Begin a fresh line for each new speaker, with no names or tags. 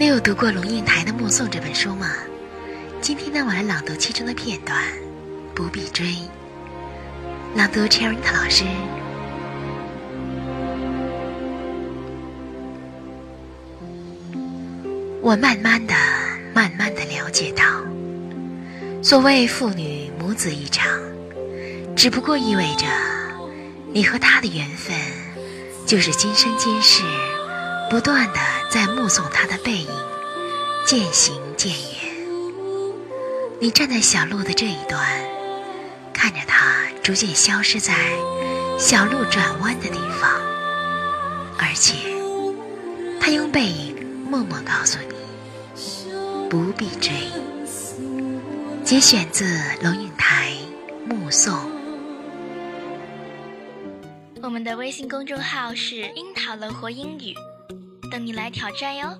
你有读过龙应台的《目送》这本书吗？今天呢，我来朗读其中的片段，不必追。朗读 c h e r i n 老师。我慢慢的、慢慢的了解到，所谓父女母子一场，只不过意味着你和他的缘分，就是今生今世，不断的在目送他的背影渐行渐远。你站在小路的这一端，看着他逐渐消失在小路转弯的地方，而且他用背影。默默告诉你，不必追。节选自龙应台《目送》。
我们的微信公众号是“樱桃乐活英语”，等你来挑战哟。